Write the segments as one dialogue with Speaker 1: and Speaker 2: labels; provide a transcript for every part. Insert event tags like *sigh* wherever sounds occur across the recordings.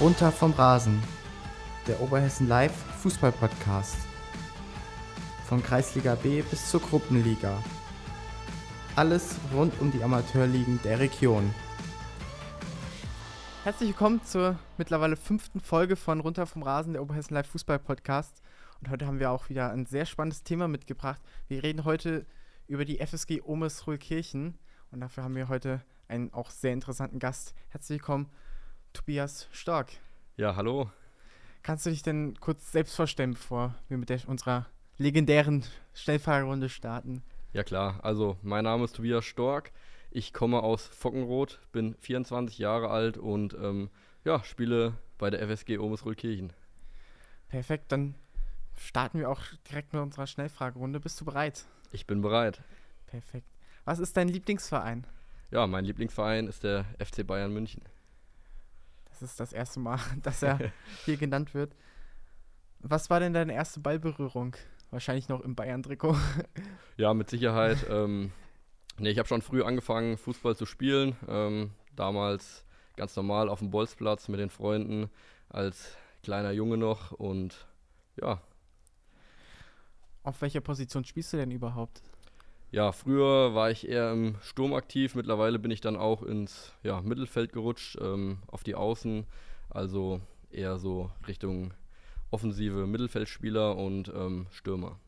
Speaker 1: Runter vom Rasen. Der Oberhessen Live Fußball Podcast. Von Kreisliga B bis zur Gruppenliga. Alles rund um die Amateurligen der Region. Herzlich willkommen zur mittlerweile fünften Folge von Runter vom Rasen, der Oberhessen Live Fußball Podcast. Und heute haben wir auch wieder ein sehr spannendes Thema mitgebracht. Wir reden heute über die FSG Omes-Ruhlkirchen. Und dafür haben wir heute einen auch sehr interessanten Gast. Herzlich willkommen, Tobias Stark.
Speaker 2: Ja, hallo.
Speaker 1: Kannst du dich denn kurz selbst vorstellen, bevor wir mit der, unserer legendären Schnellfahrerrunde starten?
Speaker 2: Ja klar, also mein Name ist Tobias Stork. Ich komme aus Fockenroth, bin 24 Jahre alt und ähm, ja, spiele bei der FSG Omes-Ruhlkirchen.
Speaker 1: Perfekt, dann starten wir auch direkt mit unserer Schnellfragerunde. Bist du bereit?
Speaker 2: Ich bin bereit.
Speaker 1: Perfekt. Was ist dein Lieblingsverein?
Speaker 2: Ja, mein Lieblingsverein ist der FC Bayern München.
Speaker 1: Das ist das erste Mal, *laughs* dass er *laughs* hier genannt wird. Was war denn deine erste Ballberührung? Wahrscheinlich noch im Bayern-Trikot. *laughs*
Speaker 2: Ja, mit Sicherheit. ähm, nee, ich habe schon früh angefangen, Fußball zu spielen. Ähm, damals ganz normal auf dem Bolzplatz mit den Freunden als kleiner Junge noch. Und ja,
Speaker 1: Auf welcher Position spielst du denn überhaupt?
Speaker 2: Ja, früher war ich eher im Sturm aktiv, mittlerweile bin ich dann auch ins ja, Mittelfeld gerutscht, ähm, auf die Außen, also eher so Richtung offensive Mittelfeldspieler und ähm, Stürmer.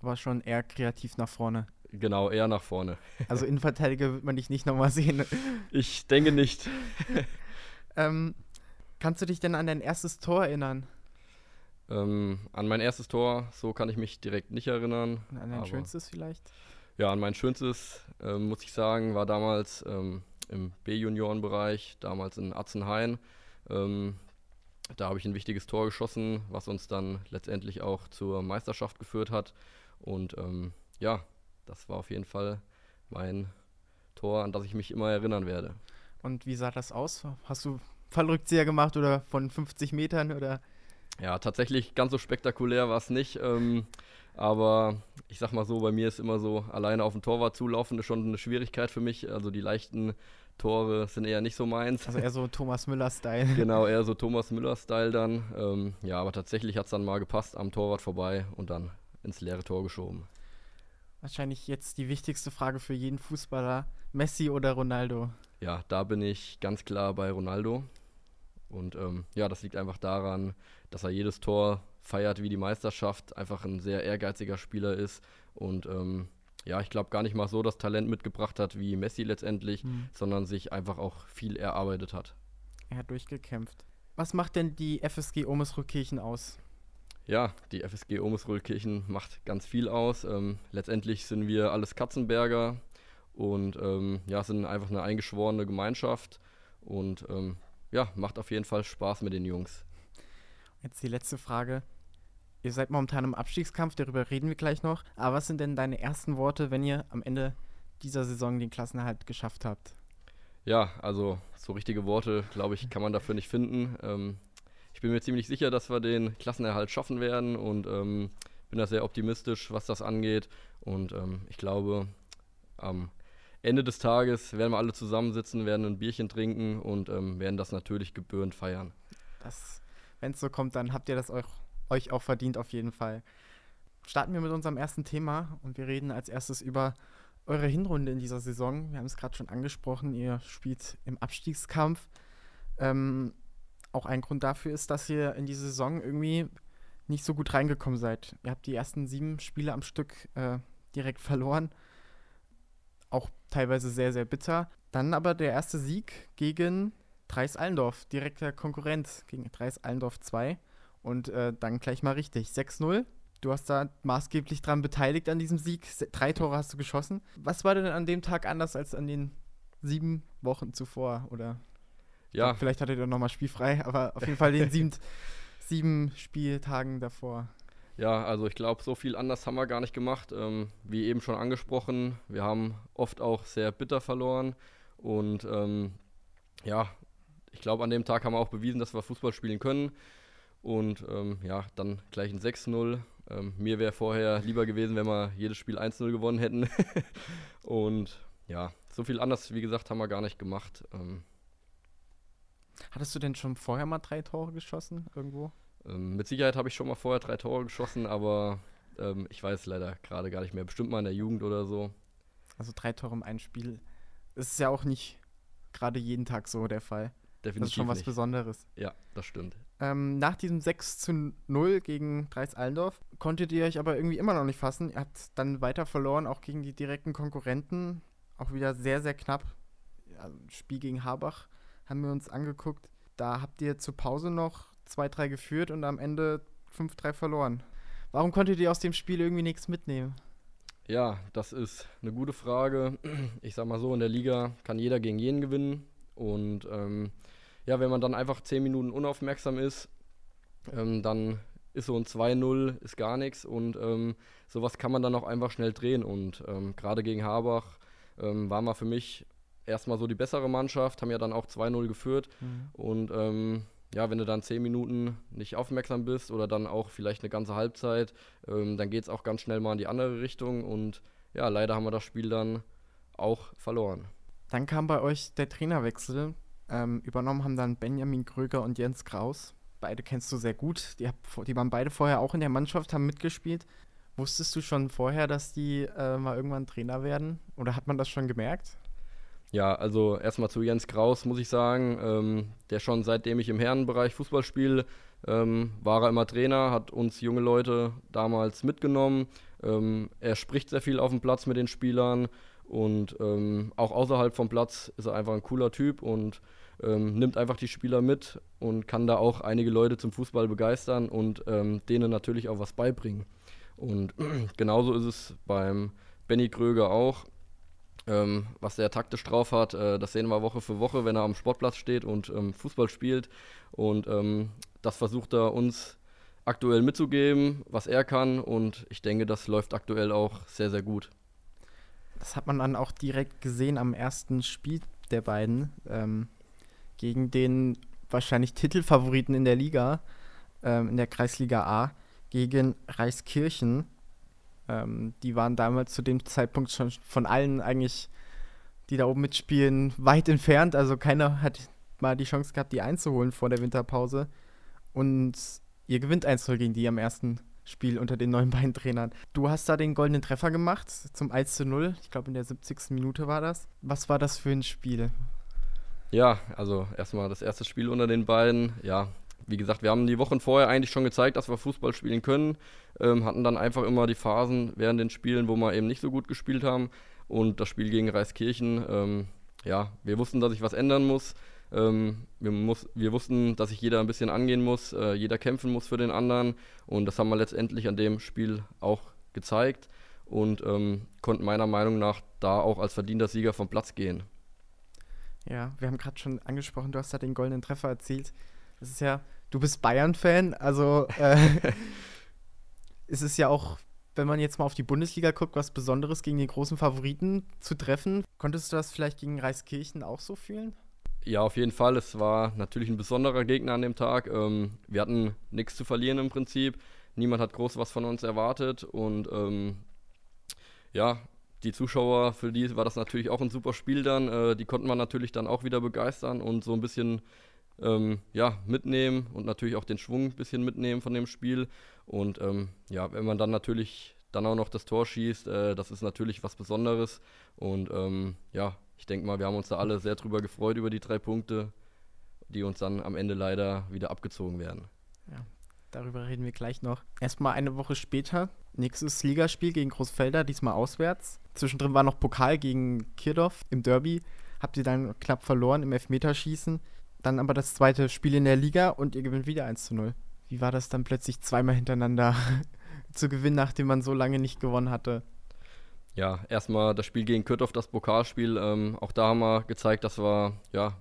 Speaker 1: Aber schon eher kreativ nach vorne.
Speaker 2: Genau, eher nach vorne. *laughs*
Speaker 1: Also Innenverteidiger wird man dich nicht nochmal sehen.
Speaker 2: Ich denke nicht. *laughs*
Speaker 1: Ähm, kannst du dich denn an dein erstes Tor erinnern?
Speaker 2: Ähm, an mein erstes Tor, so kann ich mich direkt nicht erinnern.
Speaker 1: An dein schönstes vielleicht?
Speaker 2: Ja, an mein schönstes, ähm, muss ich sagen, war damals ähm, im B-Juniorenbereich, damals in Atzenhain. Ähm, da habe ich ein wichtiges Tor geschossen, was uns dann letztendlich auch zur Meisterschaft geführt hat. Und ähm, ja, das war auf jeden Fall mein Tor, an das ich mich immer erinnern werde.
Speaker 1: Und wie sah das aus? Hast du Fallrückzieher gemacht oder von 50 Metern oder?
Speaker 2: Ja, tatsächlich ganz so spektakulär war es nicht. Ähm, aber ich sag mal so, bei mir ist immer so, alleine auf den Torwart zulaufen ist schon eine Schwierigkeit für mich. Also die leichten Tore sind eher nicht so meins.
Speaker 1: Also eher so Thomas Müller-Style. *laughs*
Speaker 2: Genau, eher so Thomas Müller-Style dann. Ähm, ja, aber tatsächlich hat es dann mal gepasst, am Torwart vorbei und dann ins leere Tor geschoben.
Speaker 1: Wahrscheinlich jetzt die wichtigste Frage für jeden Fußballer. Messi oder Ronaldo?
Speaker 2: Ja, da bin ich ganz klar bei Ronaldo. Und ähm, ja, das liegt einfach daran, dass er jedes Tor feiert wie die Meisterschaft, einfach ein sehr ehrgeiziger Spieler ist und ähm, ja, ich glaube gar nicht mal so das Talent mitgebracht hat wie Messi letztendlich,
Speaker 1: Hm.
Speaker 2: sondern sich einfach auch viel erarbeitet hat.
Speaker 1: Er hat durchgekämpft. Was macht denn die FSG Omes-Ruhrkirchen aus?
Speaker 2: Ja, die FSG Omes-Ruhlkirchen macht ganz viel aus. Ähm, letztendlich sind wir alles Katzenberger und ähm, ja, sind einfach eine eingeschworene Gemeinschaft und ähm, ja, macht auf jeden Fall Spaß mit den Jungs.
Speaker 1: Jetzt die letzte Frage. Ihr seid momentan im Abstiegskampf, darüber reden wir gleich noch. Aber was sind denn deine ersten Worte, wenn ihr am Ende dieser Saison den Klassenerhalt geschafft habt?
Speaker 2: Ja, also so richtige Worte, glaube ich, kann man dafür nicht finden. Ähm, ich bin mir ziemlich sicher, dass wir den Klassenerhalt schaffen werden und ähm, bin da sehr optimistisch, was das angeht. Und ähm, ich glaube, am Ende des Tages werden wir alle zusammensitzen, werden ein Bierchen trinken und ähm, werden das natürlich gebührend feiern.
Speaker 1: Wenn es so kommt, dann habt ihr das euch, euch auch verdient auf jeden Fall. Starten wir mit unserem ersten Thema und wir reden als erstes über eure Hinrunde in dieser Saison. Wir haben es gerade schon angesprochen, ihr spielt im Abstiegskampf. Ähm, auch ein Grund dafür ist, dass ihr in diese Saison irgendwie nicht so gut reingekommen seid. Ihr habt die ersten sieben Spiele am Stück äh, direkt verloren. Auch teilweise sehr, sehr bitter. Dann aber der erste Sieg gegen Dreis Allendorf, direkter Konkurrent gegen Dreis Allendorf 2. Und äh, dann gleich mal richtig. 6-0. Du hast da maßgeblich dran beteiligt an diesem Sieg. Drei Tore hast du geschossen. Was war denn an dem Tag anders als an den sieben Wochen zuvor? Oder
Speaker 2: Ja,
Speaker 1: vielleicht hattet ihr nochmal spielfrei, aber auf jeden Fall den *laughs* sieben, sieben Spieltagen davor.
Speaker 2: Ja, also ich glaube, so viel anders haben wir gar nicht gemacht. Ähm, wie eben schon angesprochen, wir haben oft auch sehr bitter verloren. Und ähm, ja, ich glaube, an dem Tag haben wir auch bewiesen, dass wir Fußball spielen können. Und ähm, ja, dann gleich ein 6-0. Ähm, mir wäre vorher lieber gewesen, wenn wir jedes Spiel 1-0 gewonnen hätten. *laughs* Und ja, so viel anders, wie gesagt, haben wir gar nicht gemacht. Ähm,
Speaker 1: Hattest du denn schon vorher mal drei Tore geschossen irgendwo?
Speaker 2: Ähm, mit Sicherheit habe ich schon mal vorher drei Tore geschossen, aber ähm, ich weiß leider gerade gar nicht mehr. Bestimmt mal in der Jugend oder so.
Speaker 1: Also drei Tore im einen Spiel. Das ist ja auch nicht gerade jeden Tag so der Fall.
Speaker 2: Definitiv
Speaker 1: das ist schon was
Speaker 2: nicht.
Speaker 1: Besonderes.
Speaker 2: Ja, das stimmt.
Speaker 1: Ähm, nach diesem 6 zu 0 gegen Dreis Allendorf konntet ihr euch aber irgendwie immer noch nicht fassen. Ihr habt dann weiter verloren, auch gegen die direkten Konkurrenten. Auch wieder sehr, sehr knapp. Ja, Spiel gegen Habach haben wir uns angeguckt. Da habt ihr zur Pause noch 2-3 geführt und am Ende 5-3 verloren. Warum konntet ihr aus dem Spiel irgendwie nichts mitnehmen?
Speaker 2: Ja, das ist eine gute Frage. Ich sag mal so, in der Liga kann jeder gegen jeden gewinnen. Und ähm, ja, wenn man dann einfach 10 Minuten unaufmerksam ist, ähm, dann ist so ein 2-0 ist gar nichts und ähm, sowas kann man dann auch einfach schnell drehen. Und ähm, gerade gegen Habach ähm, war mal für mich erstmal so die bessere Mannschaft, haben ja dann auch 2-0 geführt.
Speaker 1: Mhm.
Speaker 2: Und ähm, ja, wenn du dann 10 Minuten nicht aufmerksam bist oder dann auch vielleicht eine ganze Halbzeit, ähm, dann geht es auch ganz schnell mal in die andere Richtung. Und ja, leider haben wir das Spiel dann auch verloren.
Speaker 1: Dann kam bei euch der Trainerwechsel. Ähm, übernommen haben dann Benjamin Kröger und Jens Kraus. Beide kennst du sehr gut. Die, hab, die waren beide vorher auch in der Mannschaft, haben mitgespielt. Wusstest du schon vorher, dass die äh, mal irgendwann Trainer werden? Oder hat man das schon gemerkt?
Speaker 2: Ja, also erstmal zu Jens Kraus muss ich sagen, ähm, der schon seitdem ich im Herrenbereich Fußball spiele, ähm, war er immer Trainer, hat uns junge Leute damals mitgenommen. Ähm, er spricht sehr viel auf dem Platz mit den Spielern und ähm, auch außerhalb vom Platz ist er einfach ein cooler Typ und ähm, nimmt einfach die Spieler mit und kann da auch einige Leute zum Fußball begeistern und ähm, denen natürlich auch was beibringen. Und *clears throat* genauso ist es beim Benny Kröger auch. Ähm, was der taktisch drauf hat, äh, das sehen wir Woche für Woche, wenn er am Sportplatz steht und ähm, Fußball spielt. Und ähm, das versucht er uns aktuell mitzugeben, was er kann. Und ich denke, das läuft aktuell auch sehr, sehr gut.
Speaker 1: Das hat man dann auch direkt gesehen am ersten Spiel der beiden ähm, gegen den wahrscheinlich Titelfavoriten in der Liga, ähm, in der Kreisliga A, gegen Reiskirchen. Ähm, die waren damals zu dem Zeitpunkt schon von allen eigentlich, die da oben mitspielen, weit entfernt. Also keiner hat mal die Chance gehabt, die einzuholen vor der Winterpause. Und ihr gewinnt 1 gegen die am ersten Spiel unter den neuen beiden Trainern. Du hast da den goldenen Treffer gemacht zum 1 zu 0. Ich glaube, in der 70. Minute war das. Was war das für ein Spiel?
Speaker 2: Ja, also erstmal das erste Spiel unter den beiden. Ja, wie gesagt, wir haben die Wochen vorher eigentlich schon gezeigt, dass wir Fußball spielen können. Ähm, hatten dann einfach immer die Phasen während den Spielen, wo wir eben nicht so gut gespielt haben. Und das Spiel gegen Reiskirchen, ähm, ja, wir wussten, dass sich was ändern muss. Ähm, wir, muss, wir wussten, dass sich jeder ein bisschen angehen muss, äh, jeder kämpfen muss für den anderen. Und das haben wir letztendlich an dem Spiel auch gezeigt und ähm, konnten meiner Meinung nach da auch als verdienter Sieger vom Platz gehen.
Speaker 1: Ja, wir haben gerade schon angesprochen, du hast da den goldenen Treffer erzielt. Das ist ja, du bist Bayern-Fan, also äh, *laughs* ist es ja auch, wenn man jetzt mal auf die Bundesliga guckt, was Besonderes gegen die großen Favoriten zu treffen. Konntest du das vielleicht gegen Reiskirchen auch so fühlen?
Speaker 2: Ja, auf jeden Fall. Es war natürlich ein besonderer Gegner an dem Tag. Ähm, wir hatten nichts zu verlieren im Prinzip. Niemand hat groß was von uns erwartet. Und ähm, ja, die Zuschauer, für die war das natürlich auch ein super Spiel dann. Äh, die konnten wir natürlich dann auch wieder begeistern und so ein bisschen ähm, ja, mitnehmen und natürlich auch den Schwung ein bisschen mitnehmen von dem Spiel. Und ähm, ja, wenn man dann natürlich dann auch noch das Tor schießt, äh, das ist natürlich was Besonderes. Und ähm, ja, ich denke mal, wir haben uns da alle sehr drüber gefreut über die drei Punkte, die uns dann am Ende leider wieder abgezogen werden.
Speaker 1: Ja, darüber reden wir gleich noch. Erstmal eine Woche später, nächstes Ligaspiel gegen Großfelder, diesmal auswärts. Zwischendrin war noch Pokal gegen Kirdorf im Derby. Habt ihr dann knapp verloren im Elfmeterschießen. Dann aber das zweite Spiel in der Liga und ihr gewinnt wieder 1 zu 0. Wie war das dann plötzlich zweimal hintereinander *laughs* zu gewinnen, nachdem man so lange nicht gewonnen hatte?
Speaker 2: Ja, erstmal das Spiel gegen Kürthoff, das Pokalspiel. Ähm, auch da haben wir gezeigt, dass wir ja,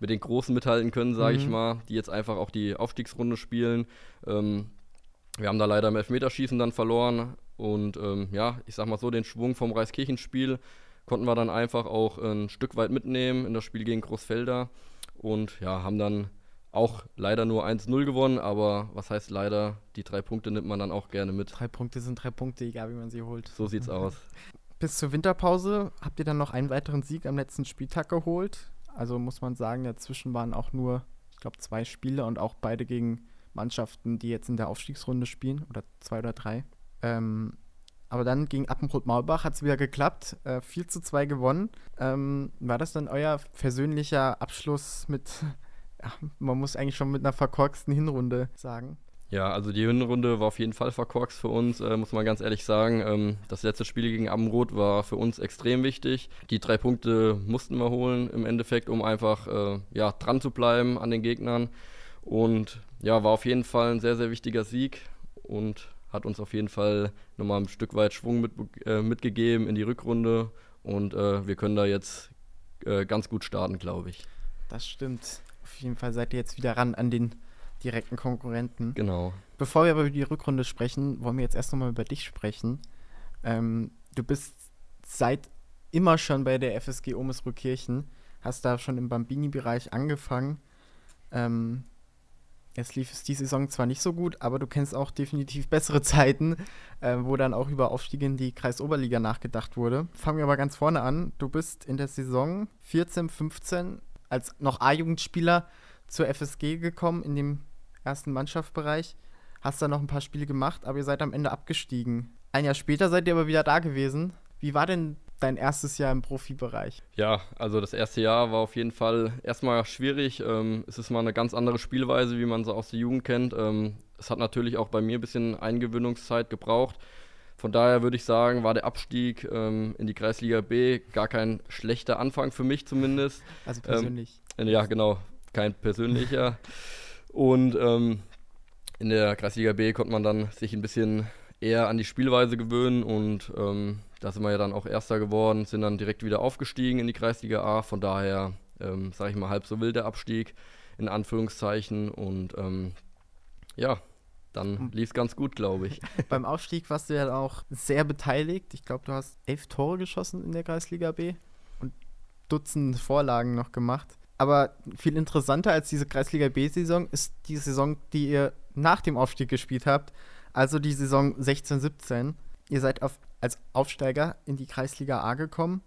Speaker 2: mit den Großen mithalten können, sage mhm. ich mal, die jetzt einfach auch die Aufstiegsrunde spielen. Ähm, wir haben da leider im Elfmeterschießen dann verloren und ähm, ja, ich sag mal so, den Schwung vom Reiskirchenspiel konnten wir dann einfach auch ein Stück weit mitnehmen in das Spiel gegen Großfelder und ja, haben dann auch leider nur 1-0 gewonnen, aber was heißt leider? Die drei Punkte nimmt man dann auch gerne mit.
Speaker 1: Drei Punkte sind drei Punkte, egal wie man sie holt.
Speaker 2: So sieht's aus. *laughs*
Speaker 1: Bis zur Winterpause habt ihr dann noch einen weiteren Sieg am letzten Spieltag geholt. Also muss man sagen, dazwischen waren auch nur ich glaube, zwei Spiele und auch beide gegen Mannschaften, die jetzt in der Aufstiegsrunde spielen, oder zwei oder drei. Ähm, aber dann gegen Appenrot-Maulbach hat es wieder geklappt, äh, 4 zu 2 gewonnen. Ähm, war das dann euer persönlicher Abschluss mit, *laughs* ja, man muss eigentlich schon mit einer verkorksten Hinrunde sagen?
Speaker 2: Ja, also die Hinrunde war auf jeden Fall verkorkst für uns, äh, muss man ganz ehrlich sagen. Ähm, das letzte Spiel gegen Amrot war für uns extrem wichtig. Die drei Punkte mussten wir holen im Endeffekt, um einfach äh, ja, dran zu bleiben an den Gegnern. Und ja, war auf jeden Fall ein sehr, sehr wichtiger Sieg und hat uns auf jeden Fall nochmal ein Stück weit Schwung mit, äh, mitgegeben in die Rückrunde. Und äh, wir können da jetzt äh, ganz gut starten, glaube ich.
Speaker 1: Das stimmt. Auf jeden Fall seid ihr jetzt wieder ran an den direkten Konkurrenten.
Speaker 2: Genau.
Speaker 1: Bevor wir aber über die Rückrunde sprechen, wollen wir jetzt erst nochmal über dich sprechen. Ähm, du bist seit immer schon bei der FSG Omesruhkirchen, hast da schon im Bambini-Bereich angefangen. Ähm, Jetzt lief es die Saison zwar nicht so gut, aber du kennst auch definitiv bessere *laughs* Zeiten, äh, wo dann auch über Aufstieg in die Kreisoberliga nachgedacht wurde. Fangen wir aber ganz vorne an. Du bist in der Saison 14, 15 als noch A-Jugendspieler zur FSG gekommen, in dem ersten Mannschaftsbereich. Hast da noch ein paar Spiele gemacht, aber ihr seid am Ende abgestiegen. Ein Jahr später seid ihr aber wieder da gewesen. Wie war denn dein erstes Jahr im Profibereich?
Speaker 2: Ja, also das erste Jahr war auf jeden Fall erstmal schwierig. Ähm, es ist mal eine ganz andere Spielweise, wie man sie aus der Jugend kennt. Ähm, es hat natürlich auch bei mir ein bisschen Eingewöhnungszeit gebraucht. Von daher würde ich sagen, war der Abstieg ähm, in die Kreisliga B gar kein schlechter Anfang für mich zumindest.
Speaker 1: Also persönlich.
Speaker 2: Ähm, ja, genau, kein persönlicher. *laughs* Und ähm, in der Kreisliga B konnte man dann sich ein bisschen eher an die Spielweise gewöhnen und ähm, da sind wir ja dann auch Erster geworden, sind dann direkt wieder aufgestiegen in die Kreisliga A. Von daher, ähm, sage ich mal, halb so wild der Abstieg, in Anführungszeichen. Und ähm, ja, dann hm. lief es ganz gut, glaube ich. *laughs*
Speaker 1: Beim Aufstieg warst du ja auch sehr beteiligt. Ich glaube, du hast elf Tore geschossen in der Kreisliga B und Dutzend Vorlagen noch gemacht. Aber viel interessanter als diese Kreisliga B-Saison ist die Saison, die ihr nach dem Aufstieg gespielt habt. Also die Saison 16-17. Ihr seid auf als Aufsteiger in die Kreisliga A gekommen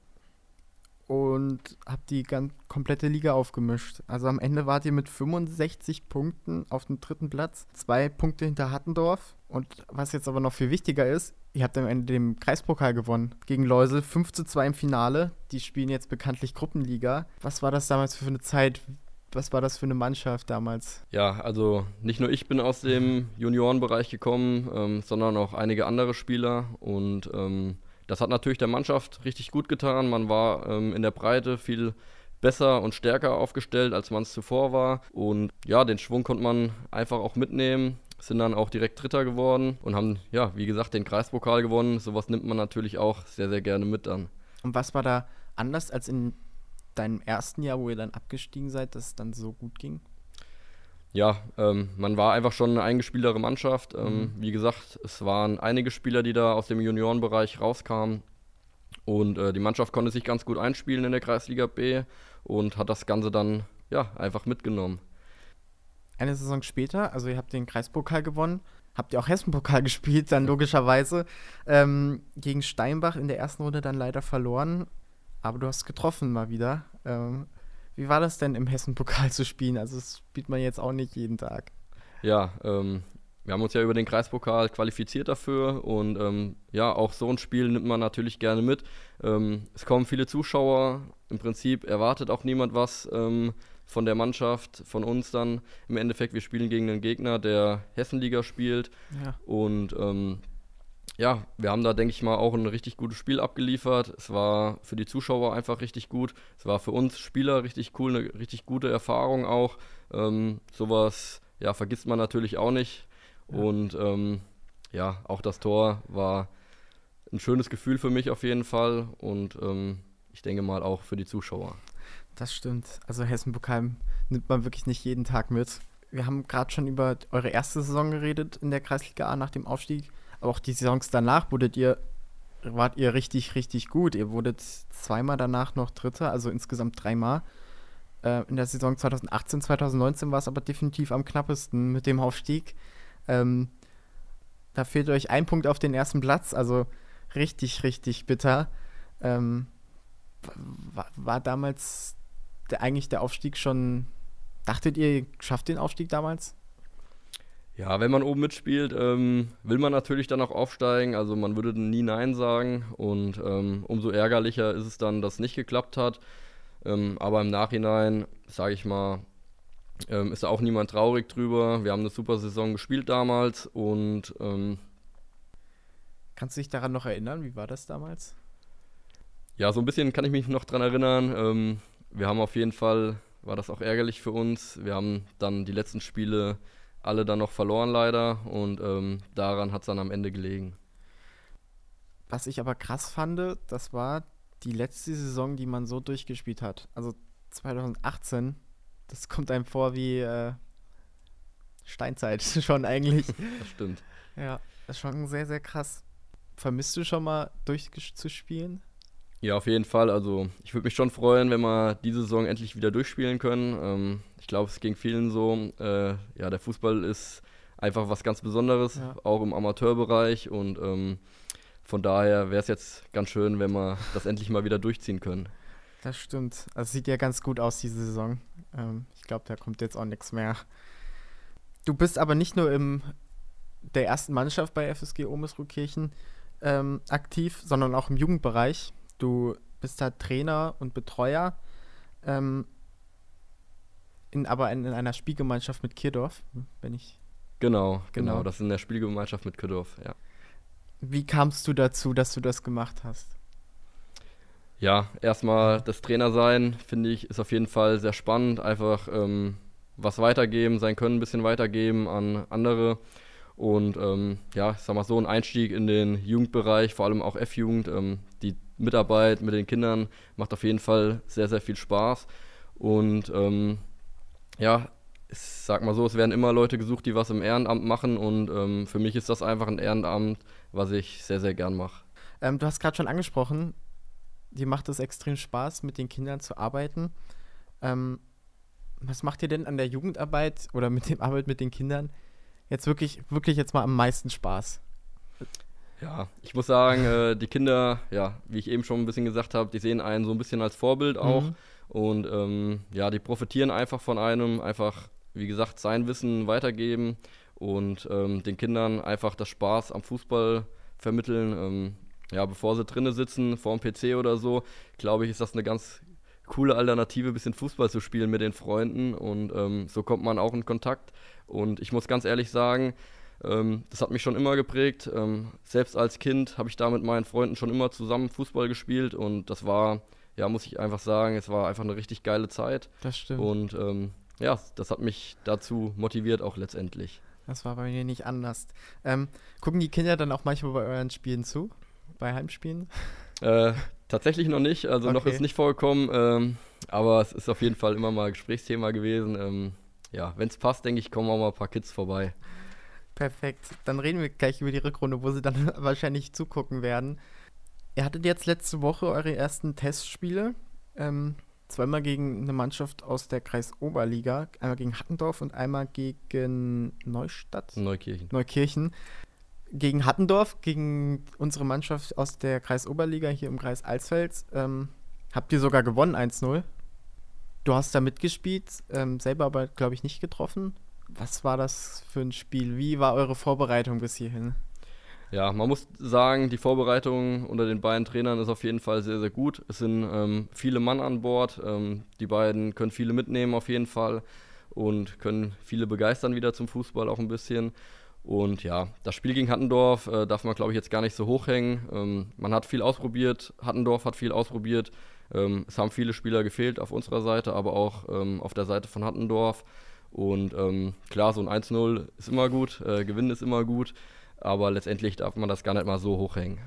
Speaker 1: und habt die ganz komplette Liga aufgemischt. Also am Ende wart ihr mit 65 Punkten auf dem dritten Platz, zwei Punkte hinter Hattendorf. Und was jetzt aber noch viel wichtiger ist, ihr habt am Ende den Kreispokal gewonnen gegen Läusel, 5 zu 2 im Finale. Die spielen jetzt bekanntlich Gruppenliga. Was war das damals für eine Zeit? Was war das für eine Mannschaft damals?
Speaker 2: Ja, also nicht nur ich bin aus dem Juniorenbereich gekommen, ähm, sondern auch einige andere Spieler. Und ähm, das hat natürlich der Mannschaft richtig gut getan. Man war ähm, in der Breite viel besser und stärker aufgestellt, als man es zuvor war. Und ja, den Schwung konnte man einfach auch mitnehmen. Sind dann auch direkt Dritter geworden und haben, ja, wie gesagt, den Kreispokal gewonnen. Sowas nimmt man natürlich auch sehr, sehr gerne mit dann.
Speaker 1: Und was war da anders als in deinem ersten Jahr, wo ihr dann abgestiegen seid, dass es dann so gut ging?
Speaker 2: Ja, ähm, man war einfach schon eine eingespieltere Mannschaft. Ähm, mhm. Wie gesagt, es waren einige Spieler, die da aus dem Juniorenbereich rauskamen. Und äh, die Mannschaft konnte sich ganz gut einspielen in der Kreisliga B und hat das Ganze dann ja, einfach mitgenommen.
Speaker 1: Eine Saison später, also ihr habt den Kreispokal gewonnen, habt ihr auch Hessenpokal *laughs* gespielt, dann logischerweise ähm, gegen Steinbach in der ersten Runde dann leider verloren. Aber du hast getroffen mal wieder. Ähm, wie war das denn im Hessen-Pokal zu spielen? Also das spielt man jetzt auch nicht jeden Tag.
Speaker 2: Ja, ähm, wir haben uns ja über den Kreispokal qualifiziert dafür und ähm, ja, auch so ein Spiel nimmt man natürlich gerne mit. Ähm, es kommen viele Zuschauer, im Prinzip erwartet auch niemand was ähm, von der Mannschaft, von uns dann. Im Endeffekt, wir spielen gegen einen Gegner, der Hessenliga spielt ja. und ähm, ja, wir haben da, denke ich mal, auch ein richtig gutes Spiel abgeliefert. Es war für die Zuschauer einfach richtig gut. Es war für uns Spieler richtig cool, eine richtig gute Erfahrung auch. Ähm, sowas, ja, vergisst man natürlich auch nicht. Ja. Und ähm, ja, auch das Tor war ein schönes Gefühl für mich auf jeden Fall und ähm, ich denke mal auch für die Zuschauer.
Speaker 1: Das stimmt. Also Hessen-Pokal nimmt man wirklich nicht jeden Tag mit. Wir haben gerade schon über eure erste Saison geredet in der Kreisliga A nach dem Aufstieg. Aber auch die Saisons danach wurdet ihr, wart ihr richtig, richtig gut. Ihr wurdet zweimal danach noch Dritter, also insgesamt dreimal. Äh, in der Saison 2018, 2019 war es aber definitiv am knappesten mit dem Aufstieg. Ähm, da fehlt euch ein Punkt auf den ersten Platz, also richtig, richtig bitter. Ähm, war, war, damals der, eigentlich der Aufstieg schon Dachtet ihr, ihr schafft den Aufstieg damals?
Speaker 2: Ja, wenn man oben mitspielt, ähm, will man natürlich dann auch aufsteigen. Also man würde nie Nein sagen. Und ähm, umso ärgerlicher ist es dann, dass es nicht geklappt hat. Ähm, aber im Nachhinein, sage ich mal, ähm, ist da auch niemand traurig drüber. Wir haben eine super Saison gespielt damals und ähm,
Speaker 1: Kannst du dich daran noch erinnern? Wie war das damals?
Speaker 2: ja, so ein bisschen kann ich mich noch dran erinnern. Ähm, wir haben auf jeden Fall, war das auch ärgerlich für uns. Wir haben dann die letzten Spiele alle dann noch verloren leider und ähm, daran hat es dann am Ende gelegen.
Speaker 1: Was ich aber krass fand, das war die letzte Saison, die man so durchgespielt hat. Also 2018, das kommt einem vor wie äh, Steinzeit *laughs* schon eigentlich.
Speaker 2: Das stimmt.
Speaker 1: ja, das ist schon sehr, sehr krass. Vermisst du schon mal durchzuspielen?
Speaker 2: Ja, auf jeden Fall. Also ich würde mich schon freuen, wenn wir diese Saison endlich wieder durchspielen können. Ähm, ich glaube, es ging vielen so. Äh, ja, der Fußball ist einfach was ganz Besonderes,
Speaker 1: Ja.
Speaker 2: auch im Amateurbereich. Und ähm, von daher wäre es jetzt ganz schön, wenn wir das endlich mal wieder durchziehen können.
Speaker 1: Das stimmt. Also sieht ja ganz gut aus, diese Saison. Ähm, ich glaube, da kommt jetzt auch nichts mehr. Du bist aber nicht nur im der ersten Mannschaft bei FSG Omesruhkirchen ähm, aktiv, sondern auch im Jugendbereich. Du bist da Trainer und Betreuer, ähm, in, aber in, in einer Spielgemeinschaft mit Kirdorf, wenn ich.
Speaker 2: Genau,
Speaker 1: Genau.
Speaker 2: genau. Das ist in der Spielgemeinschaft mit Kürdorf, ja.
Speaker 1: Wie kamst du dazu, dass du das gemacht hast?
Speaker 2: Ja, erstmal das Trainer sein, finde ich, ist auf jeden Fall sehr spannend. Einfach ähm, was weitergeben, sein Können ein bisschen weitergeben an andere. Und ähm, ja, ich sag mal so, ein Einstieg in den Jugendbereich, vor allem auch F-Jugend, ähm, Mitarbeit mit den Kindern macht auf jeden Fall sehr, sehr viel Spaß. Und ähm, ja, ich sag mal so, es werden immer Leute gesucht, die was im Ehrenamt machen. Und ähm, für mich ist das einfach ein Ehrenamt, was ich sehr, sehr gern mache.
Speaker 1: Ähm, du hast gerade schon angesprochen, dir macht es extrem Spaß, mit den Kindern zu arbeiten. Ähm, was macht dir denn an der Jugendarbeit oder mit dem Arbeit mit den Kindern jetzt wirklich, wirklich jetzt mal am meisten Spaß?
Speaker 2: Ja, ich muss sagen, äh, die Kinder, ja, wie ich eben schon ein bisschen gesagt habe, die sehen einen so ein bisschen als Vorbild auch.
Speaker 1: Mhm.
Speaker 2: Und ähm, ja, die profitieren einfach von einem, einfach, wie gesagt, sein Wissen weitergeben und ähm, den Kindern einfach das Spaß am Fußball vermitteln. Ähm, ja, bevor sie drinnen sitzen, vor dem PC oder so, glaube ich, ist das eine ganz coole Alternative, ein bisschen Fußball zu spielen mit den Freunden. Und ähm, so kommt man auch in Kontakt. Und ich muss ganz ehrlich sagen, ähm, das hat mich schon immer geprägt. Ähm, selbst als Kind habe ich da mit meinen Freunden schon immer zusammen Fußball gespielt und das war, ja, muss ich einfach sagen, es war einfach eine richtig geile Zeit.
Speaker 1: Das stimmt.
Speaker 2: Und ähm, ja, das hat mich dazu motiviert auch letztendlich.
Speaker 1: Das war bei mir nicht anders. Ähm, gucken die Kinder dann auch manchmal bei euren Spielen zu? Bei Heimspielen?
Speaker 2: Äh, tatsächlich noch nicht, also noch
Speaker 1: Okay.
Speaker 2: ist nicht vorgekommen, ähm, aber es ist auf jeden Fall immer mal Gesprächsthema gewesen. Ähm, ja, wenn es passt, denke ich, kommen auch mal ein paar Kids vorbei.
Speaker 1: Perfekt. Dann reden wir gleich über die Rückrunde, wo sie dann *laughs* wahrscheinlich zugucken werden. Ihr hattet jetzt letzte Woche eure ersten Testspiele. Ähm, zweimal gegen eine Mannschaft aus der Kreisoberliga. Einmal gegen Hattendorf und einmal gegen Neustadt.
Speaker 2: Neukirchen.
Speaker 1: Neukirchen. Gegen Hattendorf, gegen unsere Mannschaft aus der Kreisoberliga hier im Kreis Alsfeld. Ähm, habt ihr sogar gewonnen 1-0. Du hast da mitgespielt, ähm, selber aber, glaube ich, nicht getroffen. Was war das für ein Spiel? Wie war eure Vorbereitung bis hierhin?
Speaker 2: Ja, man muss sagen, die Vorbereitung unter den beiden Trainern ist auf jeden Fall sehr, sehr gut. Es sind ähm, viele Mann an Bord. Ähm, die beiden können viele mitnehmen auf jeden Fall und können viele begeistern wieder zum Fußball auch ein bisschen. Und ja, das Spiel gegen Hattendorf äh, darf man, glaube ich, jetzt gar nicht so hochhängen. Ähm, man hat viel ausprobiert, Hattendorf hat viel ausprobiert. Ähm, es haben viele Spieler gefehlt auf unserer Seite, aber auch ähm, auf der Seite von Hattendorf. Und ähm, klar, so ein 1-0 ist immer gut, äh, Gewinnen ist immer gut, aber letztendlich darf man das gar nicht mal so hochhängen.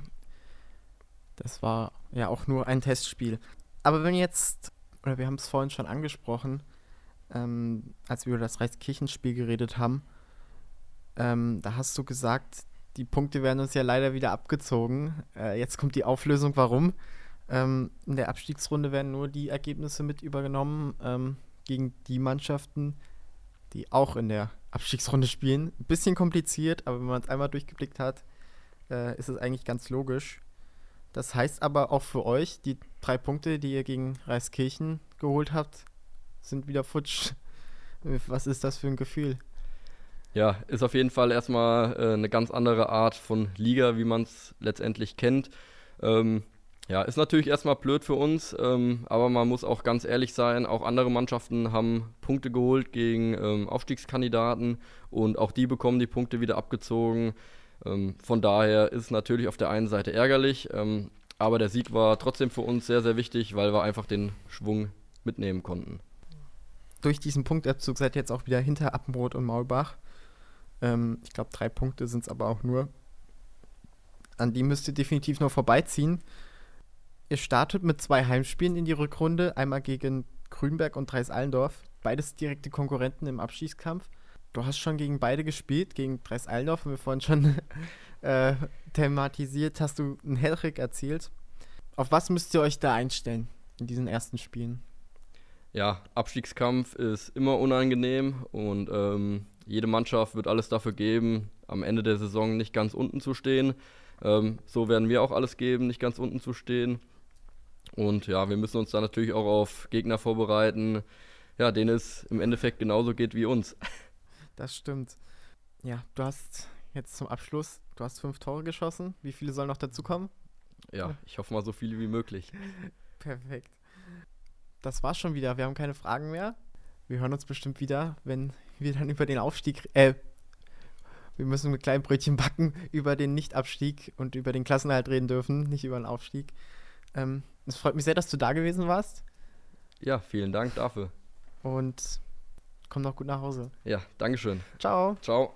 Speaker 1: Das war ja auch nur ein Testspiel. Aber wenn jetzt, oder wir haben es vorhin schon angesprochen, ähm, als wir über das Reichskirchenspiel geredet haben, ähm, da hast du gesagt, die Punkte werden uns ja leider wieder abgezogen. Äh, jetzt kommt die Auflösung, warum. Ähm, in der Abstiegsrunde werden nur die Ergebnisse mit übergenommen ähm, gegen die Mannschaften, die auch in der Abstiegsrunde spielen. Ein bisschen kompliziert, aber wenn man es einmal durchgeblickt hat, äh, ist es eigentlich ganz logisch. Das heißt aber auch für euch, die drei Punkte, die ihr gegen Reiskirchen geholt habt, sind wieder futsch. *laughs* Was ist das für ein Gefühl?
Speaker 2: Ja, ist auf jeden Fall erstmal äh, eine ganz andere Art von Liga, wie man es letztendlich kennt. Ähm, ja, ist natürlich erstmal blöd für uns, ähm, aber man muss auch ganz ehrlich sein, auch andere Mannschaften haben Punkte geholt gegen ähm, Aufstiegskandidaten und auch die bekommen die Punkte wieder abgezogen. Ähm, von daher ist es natürlich auf der einen Seite ärgerlich, ähm, aber der Sieg war trotzdem für uns sehr, sehr wichtig, weil wir einfach den Schwung mitnehmen konnten.
Speaker 1: Durch diesen Punktabzug seid ihr jetzt auch wieder hinter Appenbrot und Maulbach. Ähm, ich glaube, drei Punkte sind es aber auch nur. An die müsst ihr definitiv noch vorbeiziehen. Ihr startet mit zwei Heimspielen in die Rückrunde, einmal gegen Grünberg und Dreis-Allendorf, beides direkte Konkurrenten im Abschießkampf. Du hast schon gegen beide gespielt, gegen Dreis-Allendorf, haben wir vorhin schon *laughs* äh, thematisiert, hast du einen Hellrick erzielt. Auf was müsst ihr euch da einstellen in diesen ersten Spielen?
Speaker 2: Ja, Abstiegskampf ist immer unangenehm und ähm, jede Mannschaft wird alles dafür geben, am Ende der Saison nicht ganz unten zu stehen. Ähm, so werden wir auch alles geben, nicht ganz unten zu stehen. Und ja, wir müssen uns da natürlich auch auf Gegner vorbereiten, ja, denen es im Endeffekt genauso geht wie uns. *laughs*
Speaker 1: Das stimmt. Ja, du hast jetzt zum Abschluss, du hast fünf Tore geschossen. Wie viele sollen noch dazukommen?
Speaker 2: Ja, ich hoffe mal so viele wie möglich. *laughs*
Speaker 1: Perfekt. Das war's schon wieder. Wir haben keine Fragen mehr. Wir hören uns bestimmt wieder, wenn wir dann über den Aufstieg, äh, wir müssen mit kleinen Brötchen backen, über den Nichtabstieg und über den Klassenerhalt reden dürfen, nicht über den Aufstieg. Ähm, es freut mich sehr, dass du da gewesen warst.
Speaker 2: Ja, vielen Dank dafür.
Speaker 1: Und komm noch gut nach Hause.
Speaker 2: Ja, Dankeschön.
Speaker 1: Ciao.
Speaker 2: Ciao.